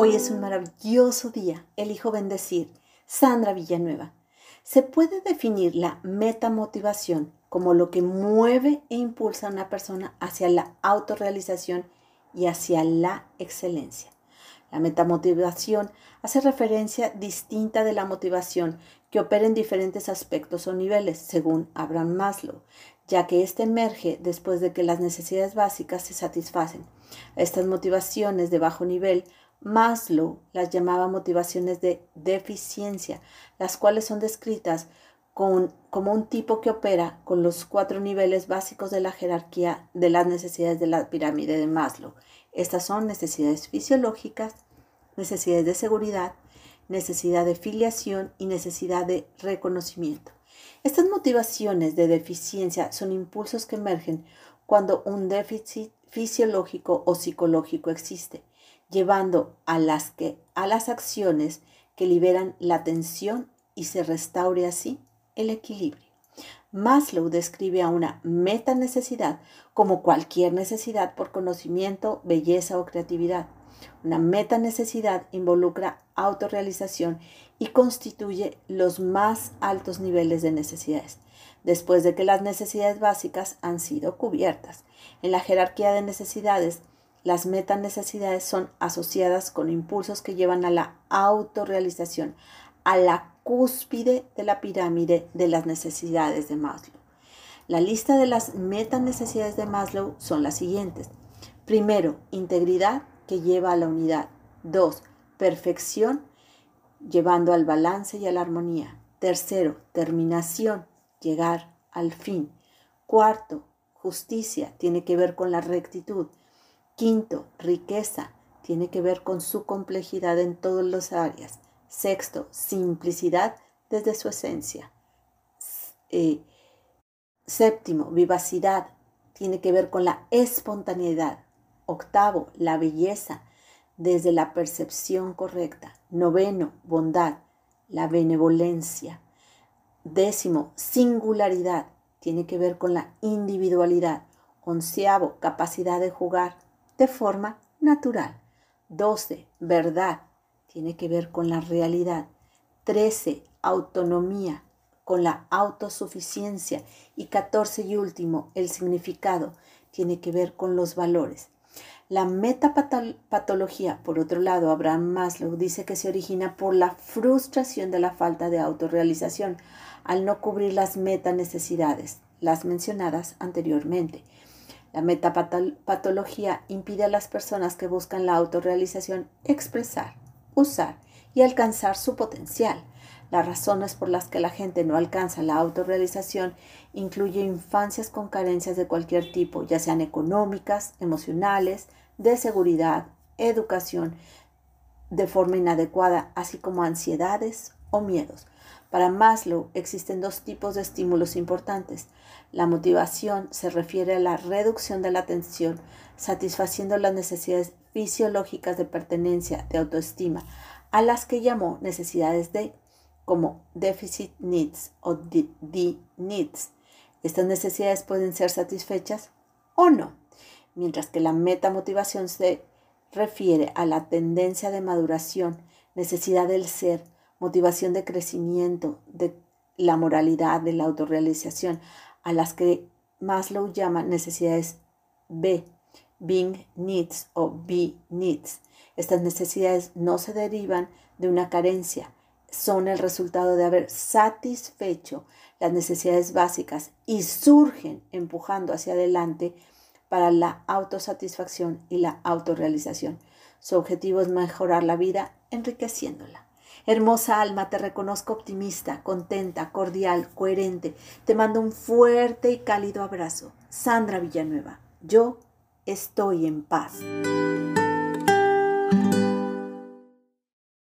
Hoy es un maravilloso día. Elijo bendecir. Sandra Villanueva. Se puede definir la metamotivación como lo que mueve e impulsa a una persona hacia la autorrealización y hacia la excelencia. La metamotivación hace referencia distinta de la motivación que opera en diferentes aspectos o niveles, según Abraham Maslow, ya que éste emerge después de que las necesidades básicas se satisfacen. Estas motivaciones de bajo nivel Maslow las llamaba motivaciones de deficiencia, las cuales son descritas como un tipo que opera con los cuatro niveles básicos de la jerarquía de las necesidades de la pirámide de Maslow. Estas son necesidades fisiológicas, necesidades de seguridad, necesidad de filiación y necesidad de reconocimiento. Estas motivaciones de deficiencia son impulsos que emergen cuando un déficit fisiológico o psicológico existe llevando a las, que, a las acciones que liberan la tensión y se restaure así el equilibrio. Maslow describe a una meta necesidad como cualquier necesidad por conocimiento, belleza o creatividad. Una meta necesidad involucra autorrealización y constituye los más altos niveles de necesidades, después de que las necesidades básicas han sido cubiertas. En la jerarquía de necesidades, las metanecesidades son asociadas con impulsos que llevan a la autorrealización, a la cúspide de la pirámide de las necesidades de Maslow. La lista de las metanecesidades de Maslow son las siguientes. Primero, integridad que lleva a la unidad. Dos, perfección llevando al balance y a la armonía. Tercero, terminación, llegar al fin. Cuarto, justicia tiene que ver con la rectitud. Quinto, riqueza. Tiene que ver con su complejidad en todas las áreas. Sexto, simplicidad desde su esencia. Eh, séptimo, vivacidad. Tiene que ver con la espontaneidad. Octavo, la belleza desde la percepción correcta. Noveno, bondad, la benevolencia. Décimo, singularidad. Tiene que ver con la individualidad. Onceavo, capacidad de jugar de forma natural. 12. Verdad. Tiene que ver con la realidad. 13. Autonomía, con la autosuficiencia. Y 14 y último, el significado. Tiene que ver con los valores. La metapatología, por otro lado, Abraham Maslow dice que se origina por la frustración de la falta de autorrealización al no cubrir las meta necesidades, las mencionadas anteriormente. La metapatología impide a las personas que buscan la autorrealización expresar, usar y alcanzar su potencial. Las razones por las que la gente no alcanza la autorrealización incluye infancias con carencias de cualquier tipo, ya sean económicas, emocionales, de seguridad, educación, de forma inadecuada, así como ansiedades o miedos. Para Maslow existen dos tipos de estímulos importantes. La motivación se refiere a la reducción de la tensión, satisfaciendo las necesidades fisiológicas de pertenencia, de autoestima, a las que llamó necesidades de como deficit needs o D needs. Estas necesidades pueden ser satisfechas o no, mientras que la metamotivación se refiere a la tendencia de maduración, necesidad del ser, motivación de crecimiento, de la moralidad, de la autorrealización, a las que Maslow llama necesidades B, being needs o B needs. Estas necesidades no se derivan de una carencia, son el resultado de haber satisfecho las necesidades básicas y surgen empujando hacia adelante para la autosatisfacción y la autorrealización. Su objetivo es mejorar la vida enriqueciéndola. Hermosa alma, te reconozco optimista, contenta, cordial, coherente. Te mando un fuerte y cálido abrazo. Sandra Villanueva, yo estoy en paz.